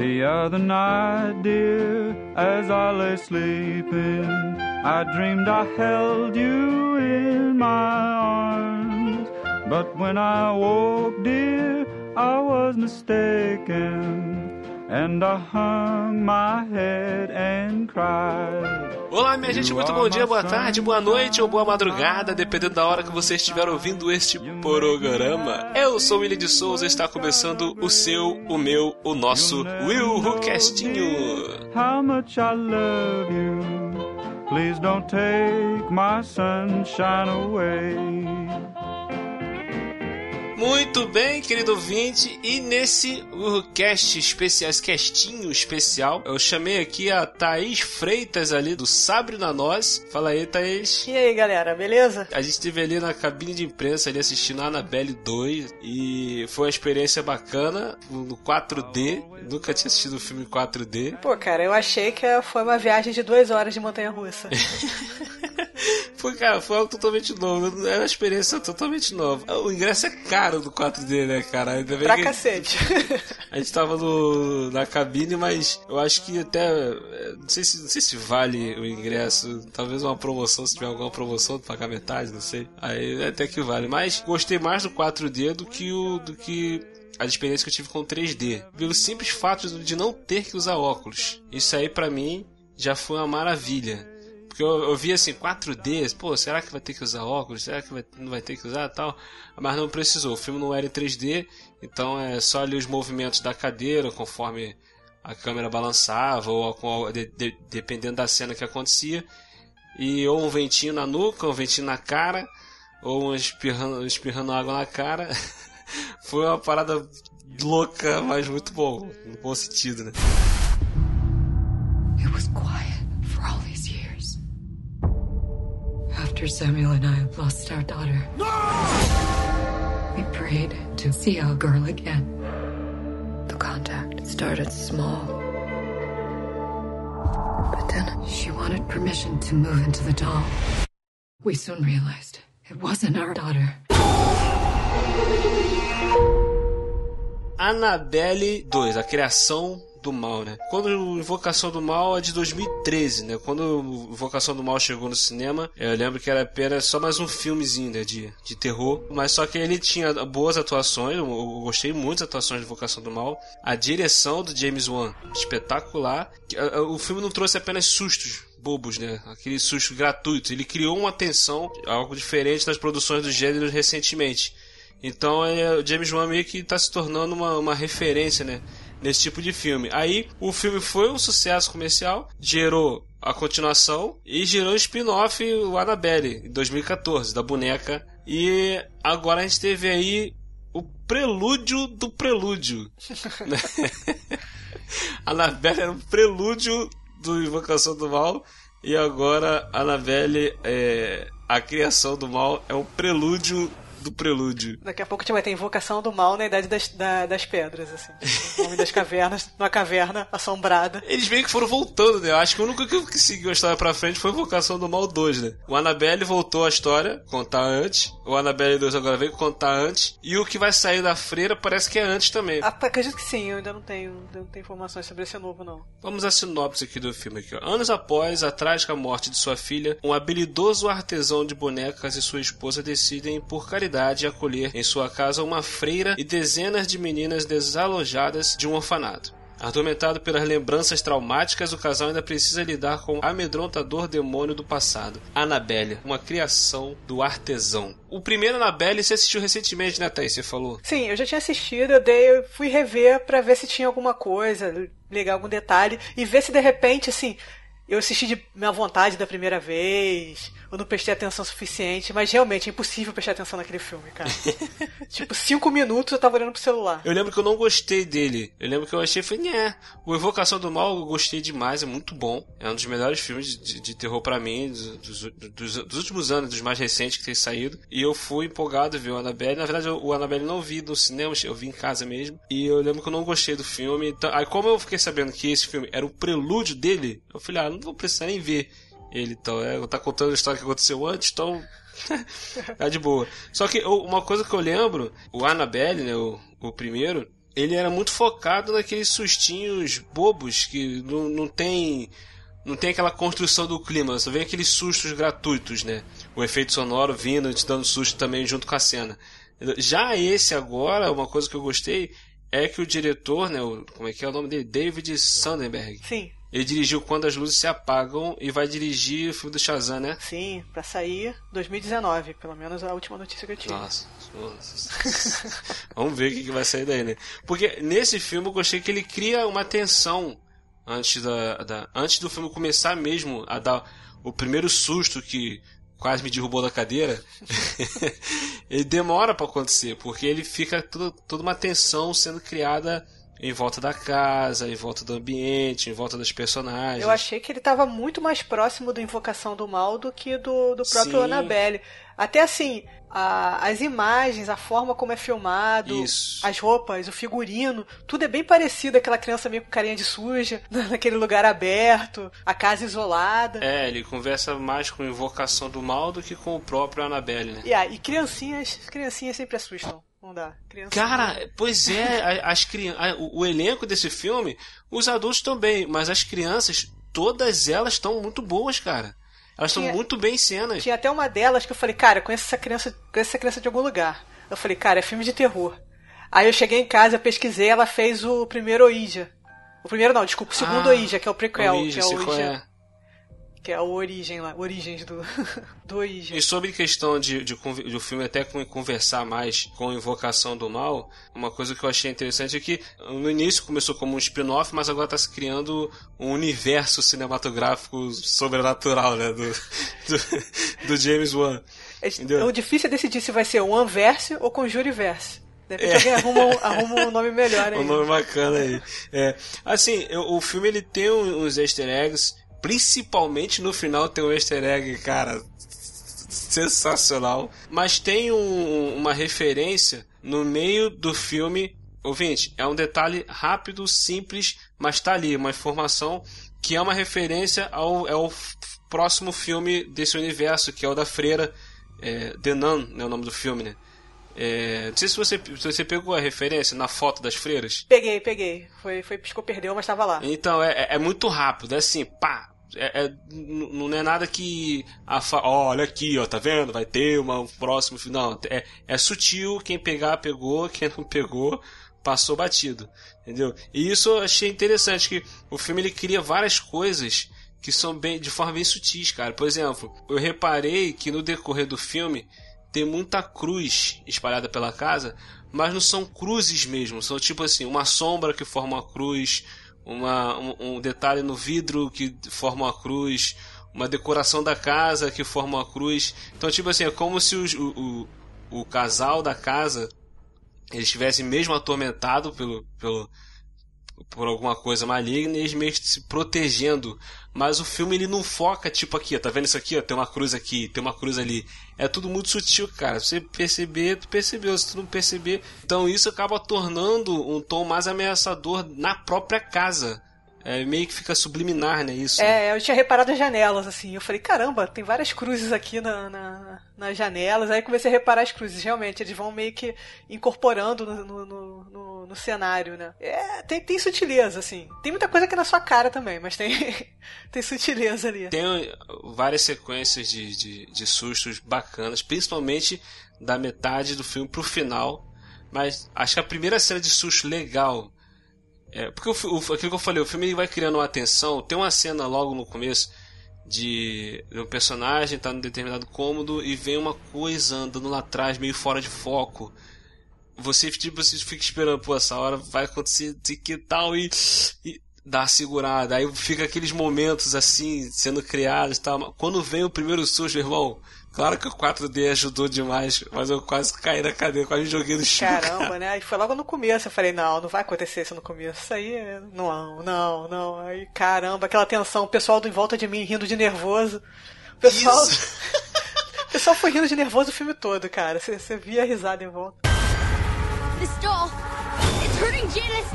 The other night, dear, as I lay sleeping, I dreamed I held you in my arms. But when I woke, dear, I was mistaken. And I hung my head and cried. Olá, minha gente, muito bom dia, boa tarde, boa noite ou boa madrugada, dependendo da hora que você estiver ouvindo este programa. Eu sou William de Souza e está começando o seu, o meu, o nosso Will Who Castinho. How much I love you. Please don't take my sunshine away. Muito bem, querido ouvinte, e nesse cast especial, esse castinho especial, eu chamei aqui a Thaís Freitas ali do Sabre na Nós. Fala aí, Thaís. E aí, galera, beleza? A gente esteve ali na cabine de imprensa ali assistindo a Annabelle 2 e foi uma experiência bacana no 4D. Nunca tinha assistido um filme em 4D. Pô, cara, eu achei que foi uma viagem de duas horas de montanha-russa. foi, cara, foi algo totalmente novo. Era uma experiência totalmente nova. O ingresso é caro do 4D, né, cara? Ainda bem pra que cacete. A gente tava no, na cabine, mas eu acho que até. Não sei, se, não sei se vale o ingresso. Talvez uma promoção, se tiver alguma promoção, pagar metade, não sei. Aí até que vale. Mas gostei mais do 4D do que o. do que a experiência que eu tive com 3D. Pelo simples fato de não ter que usar óculos. Isso aí para mim já foi uma maravilha. Porque eu, eu vi assim, 4D, pô, será que vai ter que usar óculos? Será que vai, não vai ter que usar tal? Mas não precisou, o filme não era em 3D, então é só ali os movimentos da cadeira conforme a câmera balançava, ou de, de, dependendo da cena que acontecia. E ou um ventinho na nuca, ou um ventinho na cara, ou um espirrando, espirrando água na cara. Foi uma parada louca, mas muito bom, no bom sentido, né? After Samuel and I have lost our daughter, no! we prayed to see our girl again. The contact started small. But then she wanted permission to move into the doll. We soon realized it wasn't our daughter. Annabelle 2, a criação do mal, né? Quando Invocação do Mal é de 2013, né? Quando Invocação do Mal chegou no cinema, eu lembro que era apenas só mais um filmezinho, né? De, de terror. Mas só que ele tinha boas atuações, eu, gostei muito das atuações de Invocação do Mal. A direção do James Wan, espetacular. O filme não trouxe apenas sustos, bobos, né? Aquele susto gratuito. Ele criou uma tensão, algo diferente das produções do gênero recentemente. Então é, o James Wan meio que está se tornando uma, uma referência, né? Nesse tipo de filme. Aí o filme foi um sucesso comercial, gerou a continuação e gerou o spin-off o Annabelle em 2014 da boneca e agora a gente teve aí o prelúdio do prelúdio. né? Annabelle era um prelúdio do Invocação do Mal e agora Annabelle é a criação do mal é um prelúdio do prelúdio. Daqui a pouco a gente vai ter invocação do mal na idade das, da, das pedras, assim. O homem das cavernas, numa caverna assombrada. Eles meio que foram voltando, né? Eu acho que o único que seguiu a história pra frente foi Invocação do Mal 2, né? O Annabelle voltou a história, contar antes. O Annabelle 2 agora veio contar antes. E o que vai sair da freira parece que é antes também. Ah, acredito que sim, eu ainda não tenho, não tenho informações sobre esse novo, não. Vamos à sinopse aqui do filme aqui, ó. Anos após a trágica morte de sua filha, um habilidoso artesão de bonecas e sua esposa decidem, por caridade, acolher em sua casa uma freira e dezenas de meninas desalojadas de um orfanato. Atormentado pelas lembranças traumáticas, o casal ainda precisa lidar com o amedrontador demônio do passado, Annabelle, uma criação do artesão. O primeiro Annabelle você assistiu recentemente, né, Thaís? Você falou? Sim, eu já tinha assistido, eu, dei, eu fui rever para ver se tinha alguma coisa, ligar algum detalhe e ver se de repente, assim, eu assisti de minha vontade da primeira vez, eu não prestei atenção suficiente, mas realmente é impossível prestar atenção naquele filme, cara. tipo, cinco minutos eu tava olhando pro celular. Eu lembro que eu não gostei dele. Eu lembro que eu achei, falei, né, o Evocação do Mal eu gostei demais, é muito bom. É um dos melhores filmes de, de terror para mim, dos, dos, dos, últimos anos, dos mais recentes que tem saído. E eu fui empolgado ver o Annabelle. Na verdade, o Annabelle não vi no cinema, eu vi em casa mesmo. E eu lembro que eu não gostei do filme. Então, aí como eu fiquei sabendo que esse filme era o prelúdio dele, eu falei, ah, não vou precisar nem ver ele, então. É, tá contando a história que aconteceu antes, então. tá de boa. Só que uma coisa que eu lembro, o Annabelle, né, o, o primeiro, ele era muito focado naqueles sustinhos bobos que não, não tem não tem aquela construção do clima, só vem aqueles sustos gratuitos, né? O efeito sonoro vindo, te dando susto também junto com a cena. Já esse agora, uma coisa que eu gostei é que o diretor, né, o, como é que é o nome dele? David Sandberg. Sim. Ele dirigiu Quando as Luzes Se Apagam e vai dirigir o filme do Shazam, né? Sim, pra sair 2019, pelo menos a última notícia que eu tive. Nossa. Vamos ver o que vai sair daí, né? Porque nesse filme eu gostei que ele cria uma tensão antes, da, da, antes do filme começar mesmo a dar o primeiro susto que quase me derrubou da cadeira, ele demora para acontecer, porque ele fica tudo, toda uma tensão sendo criada em volta da casa, em volta do ambiente, em volta das personagens. Eu achei que ele estava muito mais próximo do Invocação do Mal do que do, do próprio Sim. Annabelle. Até assim, a, as imagens, a forma como é filmado, Isso. as roupas, o figurino, tudo é bem parecido. Aquela criança meio com carinha de suja, naquele lugar aberto, a casa isolada. É, ele conversa mais com Invocação do Mal do que com o próprio Annabelle, né? Yeah, e criancinhas, criancinhas sempre assustam. Não dá. Criança Cara, não... pois é, as crianças, o, o elenco desse filme, os adultos também, mas as crianças, todas elas estão muito boas, cara. Elas estão muito bem em cenas. Tinha até uma delas que eu falei, cara, conheço essa criança, conheço essa criança de algum lugar. Eu falei, cara, é filme de terror. Aí eu cheguei em casa, eu pesquisei, ela fez o primeiro Oija. O primeiro não, desculpa, o segundo ah, que é o prequel, Ouija, que é o Ouija que é o origem lá, origens do, do origem. E sobre questão de, de, de o filme até conversar mais com Invocação do Mal, uma coisa que eu achei interessante é que no início começou como um spin-off, mas agora está se criando um universo cinematográfico sobrenatural, né, do, do, do James Wan. É, o difícil é decidir se vai ser o One-verse ou Conjure-verse. De repente é. alguém arruma, arruma um nome melhor aí. Um nome bacana aí. É. Assim, o filme ele tem uns easter eggs Principalmente no final tem um easter egg, cara, sensacional. Mas tem um, uma referência no meio do filme. Ouvinte, é um detalhe rápido, simples, mas tá ali, uma informação que é uma referência ao, ao próximo filme desse universo, que é o da freira, é, The Nun, é o nome do filme, né? É, não sei se você, se você pegou a referência na foto das freiras. Peguei, peguei. Foi, foi piscou, perdeu, mas estava lá. Então, é, é, é muito rápido, é assim, pá, é, é, não é nada que a fa... olha aqui, ó, tá vendo? Vai ter uma, um próximo final. É, é sutil, quem pegar, pegou, quem não pegou, passou batido. Entendeu? E isso eu achei interessante, que o filme ele cria várias coisas que são bem de forma bem sutis, cara. Por exemplo, eu reparei que no decorrer do filme tem muita cruz espalhada pela casa, mas não são cruzes mesmo, são tipo assim, uma sombra que forma uma cruz, uma, um, um, detalhe no vidro que forma uma cruz, uma decoração da casa que forma uma cruz. Então, tipo assim, é como se o, o, o casal da casa eles estivessem mesmo atormentado pelo, pelo, por alguma coisa maligna e eles meio se protegendo. Mas o filme ele não foca, tipo aqui, ó, tá vendo isso aqui? Ó, tem uma cruz aqui, tem uma cruz ali. É tudo muito sutil, cara. Se você perceber, tu percebeu. Se tu não perceber, então isso acaba tornando um tom mais ameaçador na própria casa. É meio que fica subliminar, né? Isso. É, eu tinha reparado as janelas, assim. Eu falei, caramba, tem várias cruzes aqui na, na, nas janelas. Aí comecei a reparar as cruzes. Realmente, eles vão meio que incorporando no, no, no, no cenário, né? É, tem, tem sutileza, assim. Tem muita coisa que é na sua cara também, mas tem, tem sutileza ali. Tem várias sequências de, de, de sustos bacanas, principalmente da metade do filme pro final. Mas acho que a primeira cena de susto legal é, porque o, o, aquilo que eu falei, o filme vai criando uma tensão. Tem uma cena logo no começo de, de um personagem tá num determinado cômodo e vem uma coisa andando lá atrás, meio fora de foco. Você, tipo, você fica esperando, pô, essa hora vai acontecer que tal e, e dá segurada. Aí fica aqueles momentos assim, sendo criados e tal. Quando vem o primeiro susto, irmão, Claro que o 4D ajudou demais, mas eu quase caí na cadeira, quase joguei no chão. Caramba, cara. né? E foi logo no começo. Eu falei, não, não vai acontecer isso no começo. Isso aí, não, não, não. Aí, caramba, aquela tensão, o pessoal em volta de mim rindo de nervoso. O pessoal. o pessoal foi rindo de nervoso o filme todo, cara. Você, você via a risada em volta. This doll, it's hurting Janice.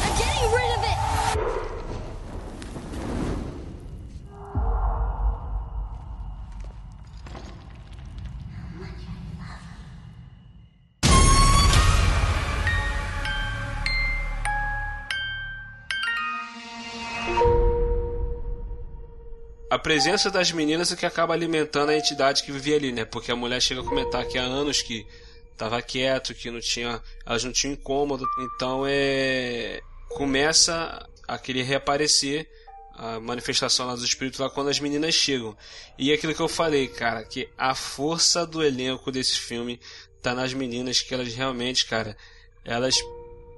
I'm getting rid of it. Presença das meninas é que acaba alimentando a entidade que vivia ali, né? Porque a mulher chega a comentar que há anos que tava quieto, que não tinha, elas não tinham incômodo. Então é começa a querer reaparecer a manifestação lá dos espíritos lá quando as meninas chegam. E é aquilo que eu falei, cara, que a força do elenco desse filme tá nas meninas que elas realmente, cara, elas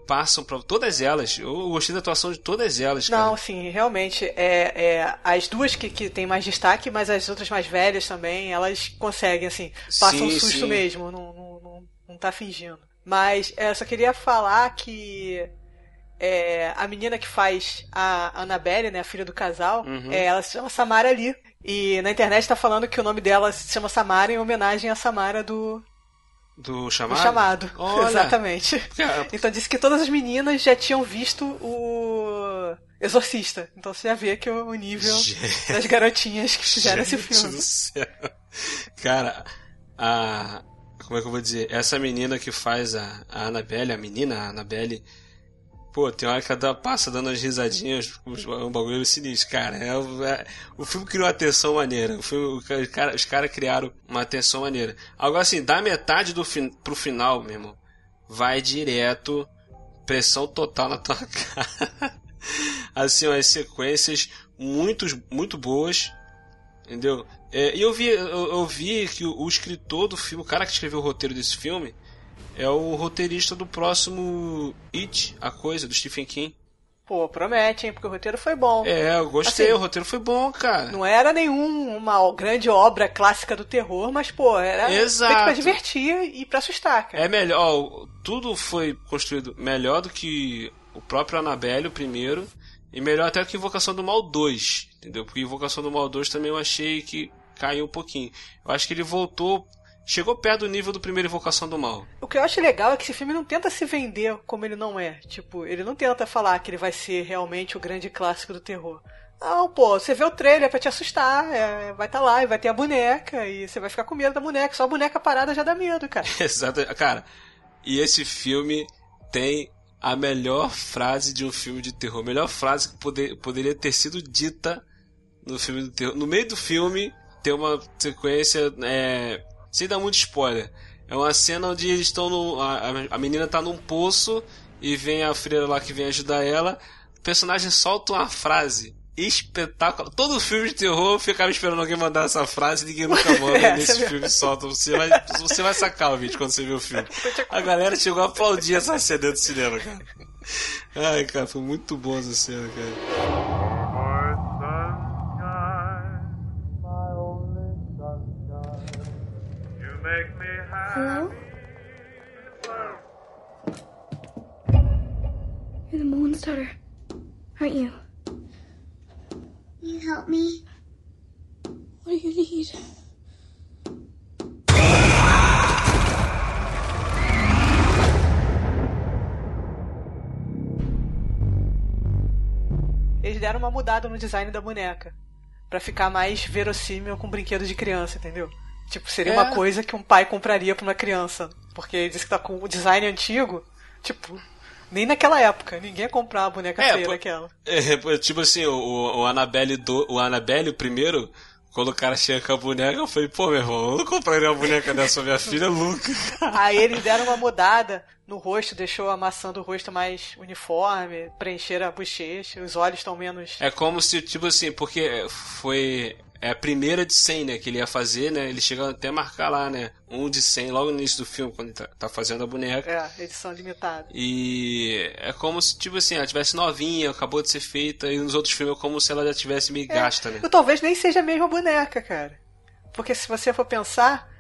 passam para todas elas. Eu gostei da atuação de todas elas. Cara. Não, sim, realmente. É, é, as duas que, que têm mais destaque, mas as outras mais velhas também, elas conseguem, assim, passam sim, susto sim. mesmo, não, não, não, não tá fingindo. Mas é, eu só queria falar que é, a menina que faz a Annabelle, né, a filha do casal, uhum. é, ela se chama Samara Lee. E na internet tá falando que o nome dela se chama Samara em homenagem a Samara do, do chamado? Do chamado, Olha. exatamente. Então disse que todas as meninas já tinham visto o Exorcista. Então você já vê que o nível Gente. das garotinhas que fizeram esse filme. Do céu. Cara, a. Como é que eu vou dizer? Essa menina que faz a, a Annabelle, a menina, a Annabelle Pô, tem hora que ela passa dando as risadinhas, um bagulho sinistro, cara. É, é, o filme criou uma tensão maneira. O filme, o cara, os caras criaram uma tensão maneira. Agora, assim, da metade do fin, pro final, meu irmão, vai direto, pressão total na tua cara. assim, as sequências muito, muito boas, entendeu? É, e eu vi, eu, eu vi que o, o escritor do filme, o cara que escreveu o roteiro desse filme, é o roteirista do próximo It, a coisa, do Stephen King. Pô, promete, hein? Porque o roteiro foi bom. É, eu gostei, assim, o roteiro foi bom, cara. Não era nenhum uma grande obra clássica do terror, mas, pô, era Exato. feito pra divertir e pra assustar, cara. É melhor, ó, tudo foi construído melhor do que o próprio Annabelle, o primeiro, e melhor até que Invocação do Mal 2, entendeu? Porque Invocação do Mal 2 também eu achei que caiu um pouquinho. Eu acho que ele voltou chegou perto do nível do primeiro Invocação do Mal. O que eu acho legal é que esse filme não tenta se vender como ele não é. Tipo, ele não tenta falar que ele vai ser realmente o grande clássico do terror. Não, pô, você vê o trailer pra te assustar, é, vai estar tá lá e vai ter a boneca, e você vai ficar com medo da boneca. Só a boneca parada já dá medo, cara. Exato, cara. E esse filme tem a melhor frase de um filme de terror. A melhor frase que poder, poderia ter sido dita no filme do terror. No meio do filme, tem uma sequência é, sem dar muito spoiler. É uma cena onde eles estão no. A, a menina tá num poço e vem a freira lá que vem ajudar ela. O personagem solta uma frase espetáculo. Todo filme de terror eu ficava esperando alguém mandar essa frase e ninguém nunca manda. é, nesse filme solta. Você vai, você vai sacar o vídeo quando você vê o filme. A galera chegou a aplaudir essa cena do cinema, cara. Ai, cara, foi muito bom essa cena, cara. Hello? You're the moon's daughter, aren't you? You help me? What do you need? Eles deram uma mudada no design da boneca. para ficar mais verossímil com brinquedo de criança, entendeu? Tipo, seria é. uma coisa que um pai compraria para uma criança. Porque ele disse que tá com o design antigo. Tipo, nem naquela época. Ninguém ia comprar a boneca é, feia daquela. É, tipo assim, o, o Annabelle do, o Annabelle primeiro, quando o cara chega com a boneca, eu falei, pô, meu irmão, eu não compraria uma boneca dessa minha filha Luca. Aí eles deram uma mudada no rosto, deixou a maçã do rosto mais uniforme, preencheram a bochecha, os olhos estão menos. É como se, tipo assim, porque foi é a primeira de 100, né, que ele ia fazer, né? Ele chega até a marcar lá, né? Um de 100 logo no início do filme, quando ele tá, tá fazendo a boneca. É, edição limitada. E é como se, tipo assim, ela tivesse novinha, acabou de ser feita, e nos outros filmes é como se ela já tivesse meio é, gasta, né? Ou talvez nem seja a mesma boneca, cara. Porque se você for pensar,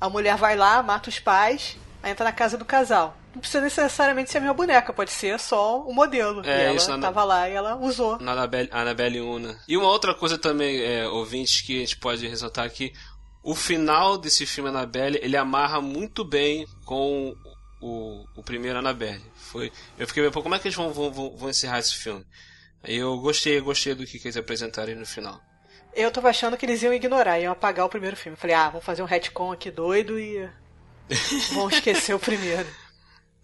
a mulher vai lá, mata os pais, aí entra na casa do casal não precisa necessariamente ser a minha boneca, pode ser só o modelo. É, e ela isso, tava lá e ela usou. Na Anabelle, Anabelle Una. E uma outra coisa também, é, ouvintes, que a gente pode ressaltar aqui, o final desse filme Annabelle, ele amarra muito bem com o, o primeiro Annabelle. Foi, eu fiquei, pô, como é que eles vão, vão, vão encerrar esse filme? Eu gostei, gostei do que, que eles apresentaram no final. Eu tava achando que eles iam ignorar, iam apagar o primeiro filme. Falei, ah, vamos fazer um retcon aqui doido e vão esquecer o primeiro.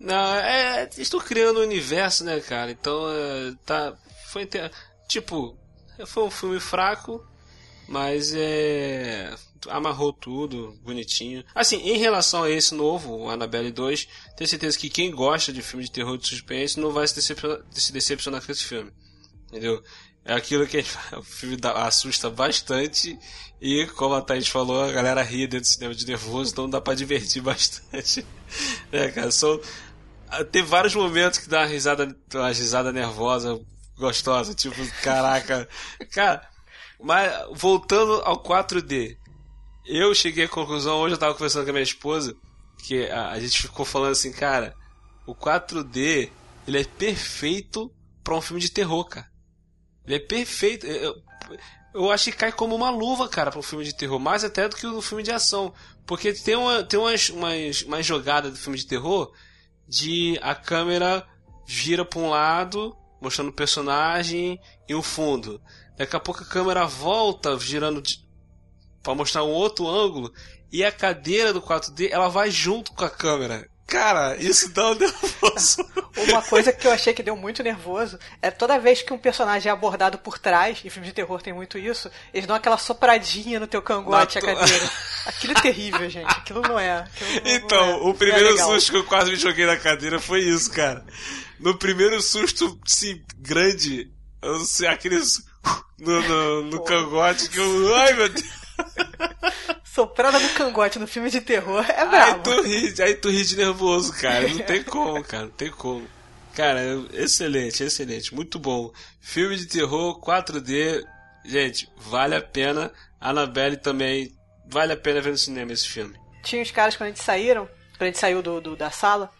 Não, é. Estou criando um universo, né, cara? Então, é, tá. Foi. Tipo, foi um filme fraco, Mas é. Amarrou tudo, bonitinho. Assim, em relação a esse novo, o Annabelle 2, tenho certeza que quem gosta de filme de terror de suspense não vai se decepcionar, se decepcionar com esse filme. Entendeu? É aquilo que o filme assusta bastante e, como a Thaís falou, a galera ri dentro do cinema de nervoso, então dá pra divertir bastante. é, cara, são... Tem vários momentos que dá uma risada, uma risada nervosa, gostosa, tipo, caraca. Cara, mas voltando ao 4D, eu cheguei à conclusão, hoje eu tava conversando com a minha esposa, que a, a gente ficou falando assim, cara, o 4D, ele é perfeito para um filme de terror, cara. Ele é perfeito. Eu, eu acho que cai como uma luva, cara, para um filme de terror, mais até do que no filme de ação. Porque tem, uma, tem umas, umas, umas jogadas do filme de terror de a câmera gira para um lado, mostrando o personagem e o fundo. Daqui a pouco a câmera volta girando para mostrar um outro ângulo e a cadeira do 4D ela vai junto com a câmera. Cara, isso dá um nervoso. Uma coisa que eu achei que deu muito nervoso é toda vez que um personagem é abordado por trás, em filmes de terror tem muito isso, eles dão aquela sopradinha no teu cangote, a cadeira. Aquilo é terrível, gente. Aquilo não é. Aquilo não, então, não é. o primeiro é susto que eu quase me joguei na cadeira foi isso, cara. No primeiro susto, sim, grande, eu não sei, aqueles no, no, no cangote que eu. Ai, meu Deus! Soprada no cangote no filme de terror é brabo. Aí tu ri, aí tu ri de nervoso, cara. Não tem como, cara. Não tem como. Cara, excelente, excelente. Muito bom. Filme de terror 4D. Gente, vale a pena. Annabelle também. Vale a pena ver no cinema esse filme. Tinha os caras quando a gente saíram, quando a gente saiu do, do da sala,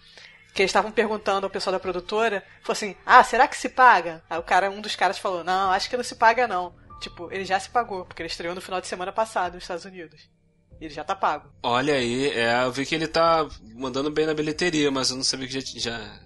que eles estavam perguntando ao pessoal da produtora, falou assim, ah, será que se paga? Aí o cara, um dos caras falou, não, acho que não se paga não. Tipo, ele já se pagou, porque ele estreou no final de semana passado nos Estados Unidos. Ele já tá pago. Olha aí, é, eu vi que ele tá mandando bem na bilheteria, mas eu não sabia que já. já...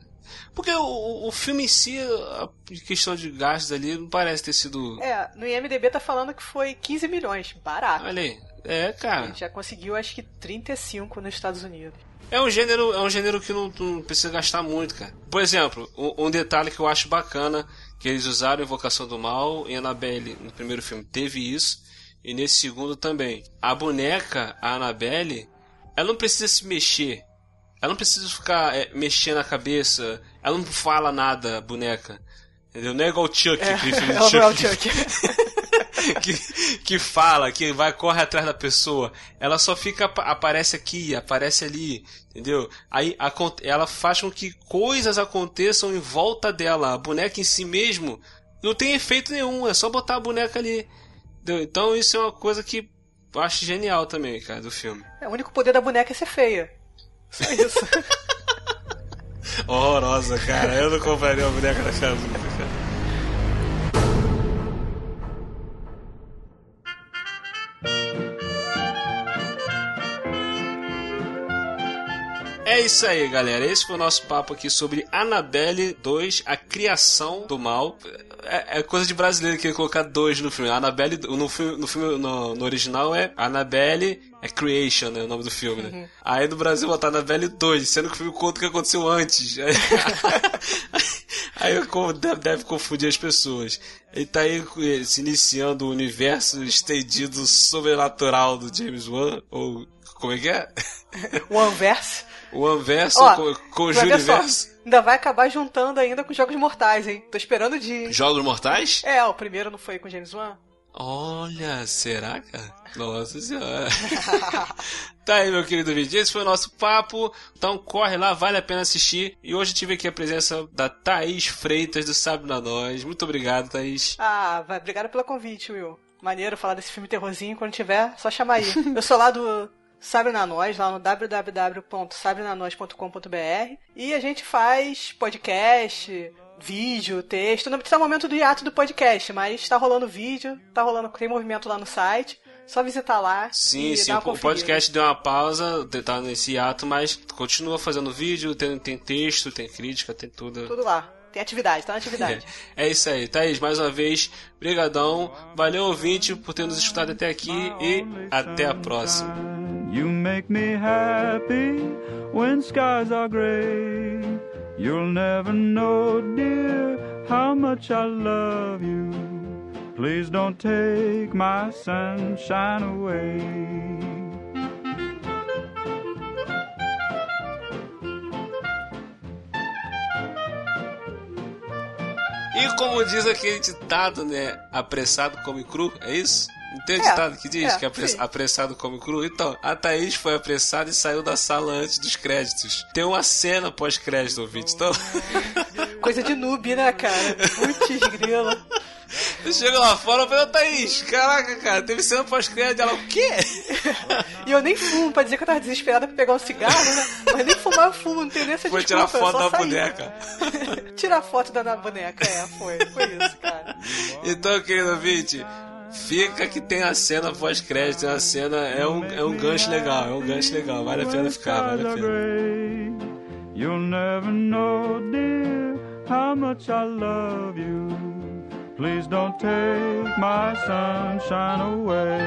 Porque o, o filme em si, a questão de gastos ali, não parece ter sido. É, no IMDB tá falando que foi 15 milhões, barato. Olha aí, é, cara. Ele já conseguiu acho que 35 nos Estados Unidos. É um gênero, é um gênero que não, não precisa gastar muito, cara. Por exemplo, um, um, detalhe que eu acho bacana, que eles usaram Invocação do Mal em Annabelle no primeiro filme teve isso, e nesse segundo também. A boneca, a Annabelle, ela não precisa se mexer. Ela não precisa ficar é, mexendo a cabeça. Ela não fala nada, boneca. Entendeu? Não é igual o Chuck, é, filme Chuck. não é o Chuck. que, que fala, que vai, corre atrás da pessoa. Ela só fica, aparece aqui, aparece ali, entendeu? Aí a, ela faz com que coisas aconteçam em volta dela. A boneca em si mesmo não tem efeito nenhum, é só botar a boneca ali. Entendeu? Então isso é uma coisa que eu acho genial também, cara, do filme. É, o único poder da boneca é ser feia. Só isso. Horrorosa, cara. Eu não compraria uma boneca cara. É isso aí, galera. Esse foi o nosso papo aqui sobre Annabelle 2, a criação do mal. É, é coisa de brasileiro que colocar dois no filme. Annabelle, no filme, no, filme no, no, original é Annabelle é Creation, né? O nome do filme, né? Uhum. Aí no Brasil botar Annabelle 2, sendo que o filme conta o que aconteceu antes. aí deve, deve confundir as pessoas. Ele tá aí se iniciando o universo estendido sobrenatural do James Wan, ou como é que é? One Verse. O Anverso com, o Juniverso. Ainda vai acabar juntando ainda com Jogos Mortais, hein? Tô esperando de. Jogos Mortais? É, o primeiro não foi com James Wan? Olha, será, cara? Nossa senhora. tá aí, meu querido vídeo. Esse foi o nosso papo. Então corre lá, vale a pena assistir. E hoje tive aqui a presença da Thaís Freitas do Sabe na Nós. Muito obrigado, Thaís. Ah, vai, obrigado pelo convite, Will. Maneiro falar desse filme terrorzinho. Quando tiver, só chamar aí. Eu sou lá do Sabre na Nós, lá no www.sabrenanois.com.br. E a gente faz podcast, vídeo, texto. Não precisa o momento do hiato do podcast, mas tá rolando vídeo, tá rolando, tem movimento lá no site. Só visitar lá. Sim, sim. o podcast deu uma pausa, tá nesse hiato, mas continua fazendo vídeo, tem, tem texto, tem crítica, tem tudo. Tudo lá. Tem atividade, tá na atividade. É, é isso aí, Thaís, mais uma vez, brigadão. Valeu, ouvinte, por ter nos escutado até aqui e até a próxima. You make me happy when skies are gray. You'll never know, dear, how much I love you. Please don't take my sunshine away. E como diz aquele ditado, né? Apressado come cru, é isso? Não tem um É, ditado que diz é, que apress- sim. apressado come cru? Então, a Thaís foi apressada e saiu da sala antes dos créditos. Tem uma cena pós-crédito, ouvinte. Então, Coisa de noob, né, cara? Putz, grila. eu chego lá fora e falei, ô Thaís, caraca, cara, teve cena pós-crédito. Ela, o quê? E eu nem fumo, pra dizer que eu tava desesperada pra pegar um cigarro, né? Mas nem fumar eu fumo, não tem nem essa Foi desculpa, tirar foto da saí. boneca. Tirar foto da boneca, é, foi. Foi isso, cara. Então, querido ouvinte, fica que tem a cena pós-crédito. A cena é um, é um gancho legal, é um gancho legal. Vale a pena ficar, vale a pena. You'll never know, dear, how much I love you. Please don't take my sunshine away.